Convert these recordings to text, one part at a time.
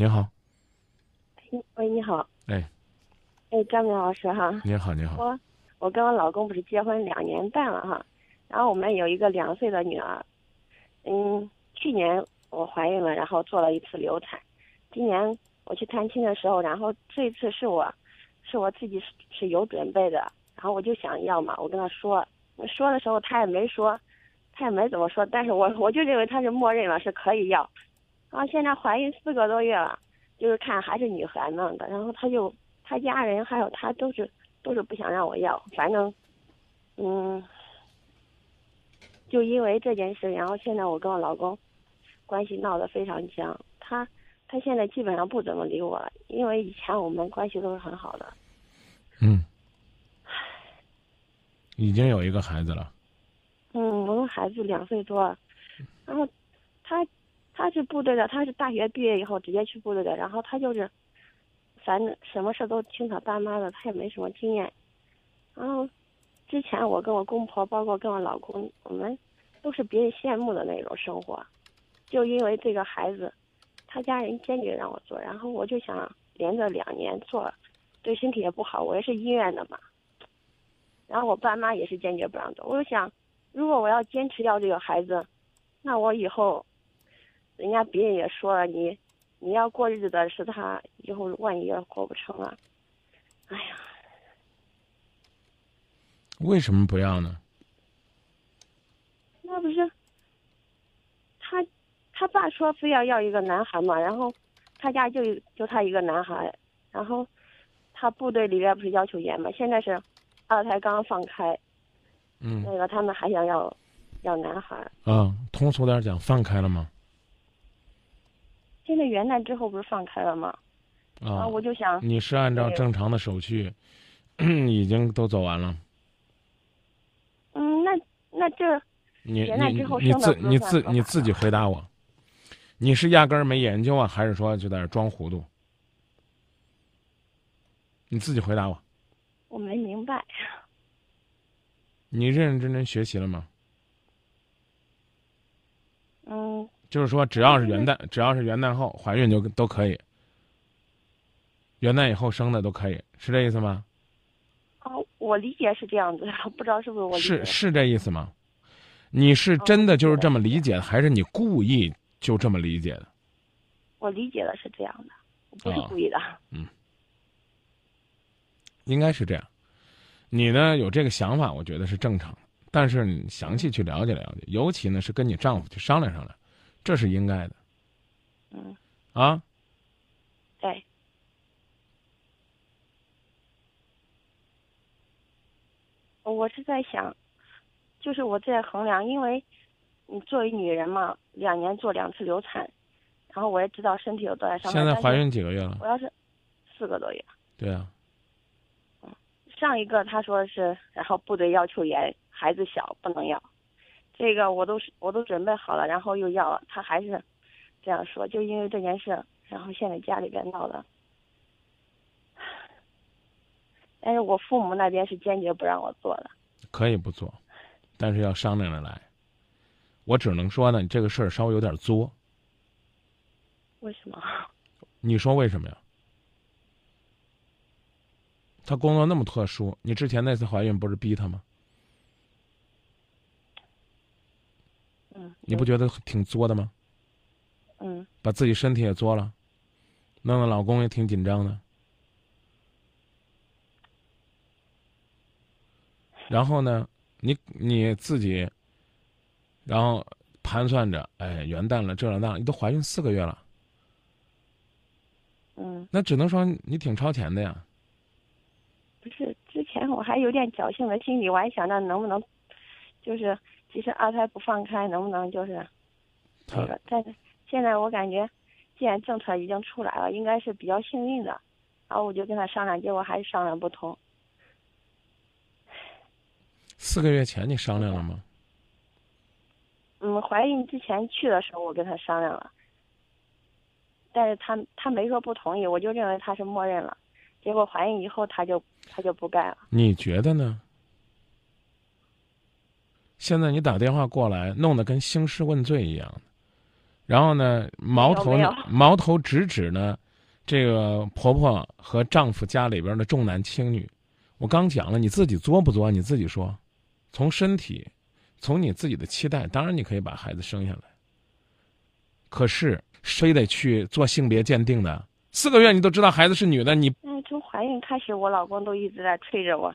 您好，喂，你好。哎，哎，张明老师哈。您好，您好。我我跟我老公不是结婚两年半了哈，然后我们有一个两岁的女儿。嗯，去年我怀孕了，然后做了一次流产。今年我去探亲的时候，然后这一次是我，是我自己是是有准备的，然后我就想要嘛，我跟他说，说的时候他也没说，他也没怎么说，但是我我就认为他是默认了是可以要。然后现在怀孕四个多月了，就是看还是女孩弄的，然后他就他家人还有他都是都是不想让我要，反正，嗯，就因为这件事，然后现在我跟我老公关系闹得非常僵，他他现在基本上不怎么理我了，因为以前我们关系都是很好的。嗯，已经有一个孩子了。嗯，我们孩子两岁多，然后他。他是部队的，他是大学毕业以后直接去部队的，然后他就是，反正什么事都听他爸妈的，他也没什么经验。然后，之前我跟我公婆，包括跟我老公，我们都是别人羡慕的那种生活。就因为这个孩子，他家人坚决让我做，然后我就想连着两年做，对身体也不好，我也是医院的嘛。然后我爸妈也是坚决不让做，我就想，如果我要坚持要这个孩子，那我以后。人家别人也说了，你你要过日子的是他，以后万一要过不成了，哎呀，为什么不要呢？那不是他他爸说非要要一个男孩嘛，然后他家就就他一个男孩，然后他部队里边不是要求严嘛，现在是二胎刚刚放开，嗯，那个他们还想要要男孩。啊，通俗点讲，放开了吗？现在元旦之后不是放开了吗？啊，我就想你是按照正常的手续，已经都走完了。嗯，那那这元旦之后你自你自你自己回答我，你是压根儿没研究啊，还是说就在这装糊涂？你自己回答我。我没明白。你认认真真学习了吗？嗯。就是说，只要是元旦，只要是元旦后怀孕就都可以。元旦以后生的都可以，是这意思吗？啊，我理解是这样子，不知道是不是我是是这意思吗？你是真的就是这么理解的，还是你故意就这么理解的？我理解的是这样的，不是故意的。嗯，应该是这样。你呢有这个想法，我觉得是正常的，但是你详细去了解了解，尤其呢是跟你丈夫去商量商量。这是应该的，嗯，啊，对，我是在想，就是我在衡量，因为你作为女人嘛，两年做两次流产，然后我也知道身体有多大伤。现在怀孕几个月了？我要是四个多月。对啊。嗯，上一个他说是，然后部队要求严，孩子小不能要。这个我都是我都准备好了，然后又要了，他还是这样说，就因为这件事，然后现在家里边闹的。但是我父母那边是坚决不让我做的。可以不做，但是要商量着来。我只能说呢，你这个事儿稍微有点作。为什么？你说为什么呀？他工作那么特殊，你之前那次怀孕不是逼他吗？你不觉得挺作的吗？嗯，把自己身体也作了，弄得老公也挺紧张的。然后呢，你你自己，然后盘算着，哎，元旦了，这了那，你都怀孕四个月了。嗯，那只能说你挺超前的呀。不是，之前我还有点侥幸的心理，我还想着能不能，就是。其实二胎不放开，能不能就是那个？但是现在我感觉，既然政策已经出来了，应该是比较幸运的。然后我就跟他商量，结果还是商量不通。四个月前你商量了吗？嗯，怀孕之前去的时候我跟他商量了，但是他他没说不同意，我就认为他是默认了。结果怀孕以后他就他就不干了。你觉得呢？现在你打电话过来，弄得跟兴师问罪一样的，然后呢，矛头矛头直指呢，这个婆婆和丈夫家里边的重男轻女。我刚讲了，你自己作不作？你自己说。从身体，从你自己的期待，当然你可以把孩子生下来。可是非得去做性别鉴定的，四个月你都知道孩子是女的，你嗯，从怀孕开始，我老公都一直在催着我，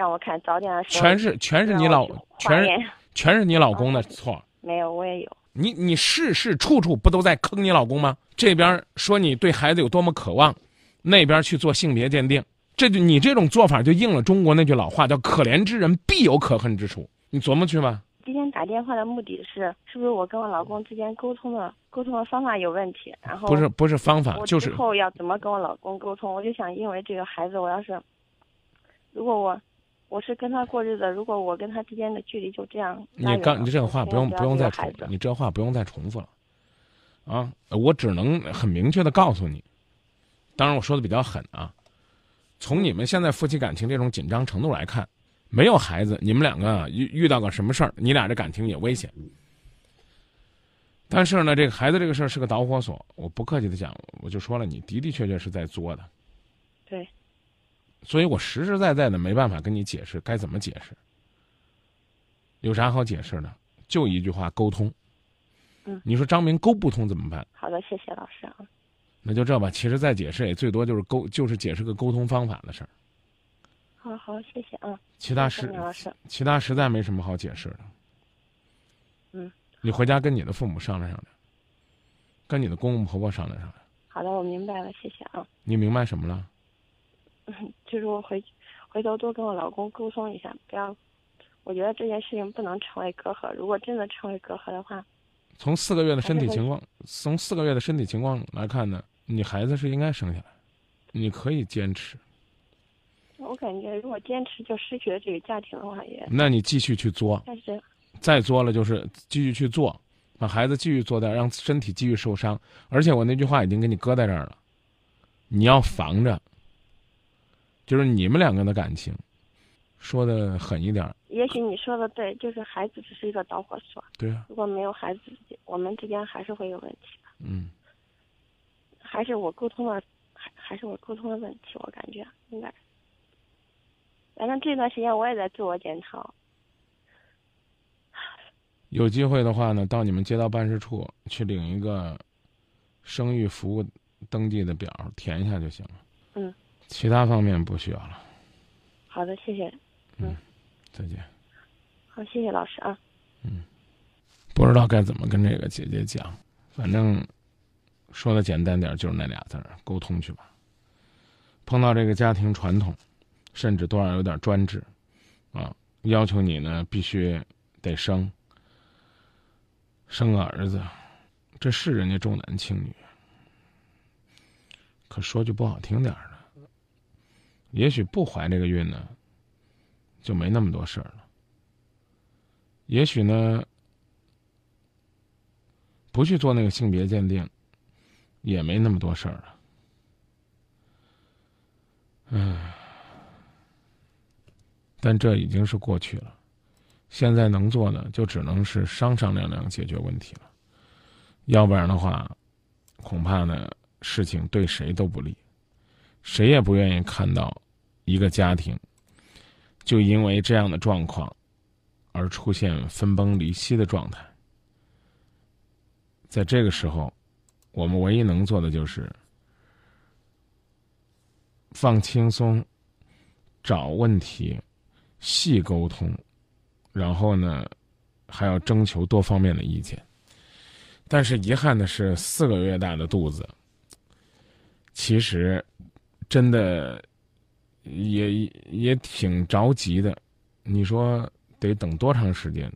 让我看早点的时候。全是全是你老全是全是你老公的错。没有，我也有。你你事事处处不都在坑你老公吗？这边说你对孩子有多么渴望，那边去做性别鉴定，这就你这种做法就应了中国那句老话，叫“可怜之人必有可恨之处”。你琢磨去吧。今天打电话的目的是，是不是我跟我老公之间沟通的沟通的方法有问题？然后不是不是方法，就是之后要怎么跟我老公沟通？我就想，因为这个孩子，我要是如果我我是跟他过日子，如果我跟他之间的距离就这样你刚你这个话不用不用再重你这话不用再重复了，啊，我只能很明确的告诉你，当然我说的比较狠啊，从你们现在夫妻感情这种紧张程度来看，没有孩子，你们两个啊遇遇到个什么事儿，你俩这感情也危险。但是呢，这个孩子这个事儿是个导火索，我不客气的讲，我就说了，你的的确确是在作的，对，所以我实实在在的没办法跟你解释该怎么解释。有啥好解释的？就一句话，沟通。嗯你说张明沟不通怎么办？好的，谢谢老师啊。那就这吧。其实再解释也最多就是沟，就是解释个沟通方法的事儿。好好，谢谢啊。其他实谢谢老师。其他实在没什么好解释的。嗯，你回家跟你的父母商量商量，跟你的公公婆婆商量商量。好的，我明白了，谢谢啊。你明白什么了？嗯，就是我回回头多跟我老公沟通一下，不要。我觉得这件事情不能成为隔阂，如果真的成为隔阂的话，从四个月的身体情况，从四个月的身体情况来看呢，你孩子是应该生下来，你可以坚持。我感觉如果坚持就失去了这个家庭的话也，那你继续去作，但是再作了就是继续去做，把孩子继续做掉，让身体继续受伤。而且我那句话已经给你搁在这儿了，你要防着，就是你们两个的感情，说的狠一点儿，也许你说的对，就是孩子只是一个导火索，对啊，如果没有孩子，我们之间还是会有问题的，嗯，还是我沟通的，还还是我沟通的问题，我感觉应该。反正这段时间我也在自我检讨，有机会的话呢，到你们街道办事处去领一个生育服务登记的表，填一下就行了。嗯，其他方面不需要了。好的，谢谢，嗯再见。好，谢谢老师啊。嗯不知道该怎么跟这个姐姐讲，反正说的简单点儿就是那俩字儿，沟通去吧。碰到这个家庭传统，甚至多少有点专制，啊，要求你呢必须得生，生个儿子，这是人家重男轻女。可说句不好听点儿的，也许不怀这个孕呢，就没那么多事儿了。也许呢，不去做那个性别鉴定，也没那么多事儿了。唉，但这已经是过去了，现在能做的就只能是商商量量解决问题了，要不然的话，恐怕呢事情对谁都不利，谁也不愿意看到一个家庭就因为这样的状况而出现分崩离析的状态。在这个时候，我们唯一能做的就是放轻松，找问题，细沟通，然后呢，还要征求多方面的意见。但是遗憾的是，四个月大的肚子，其实真的也也挺着急的。你说得等多长时间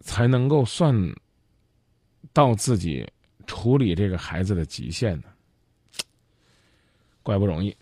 才能够算到自己处理这个孩子的极限呢？怪不容易。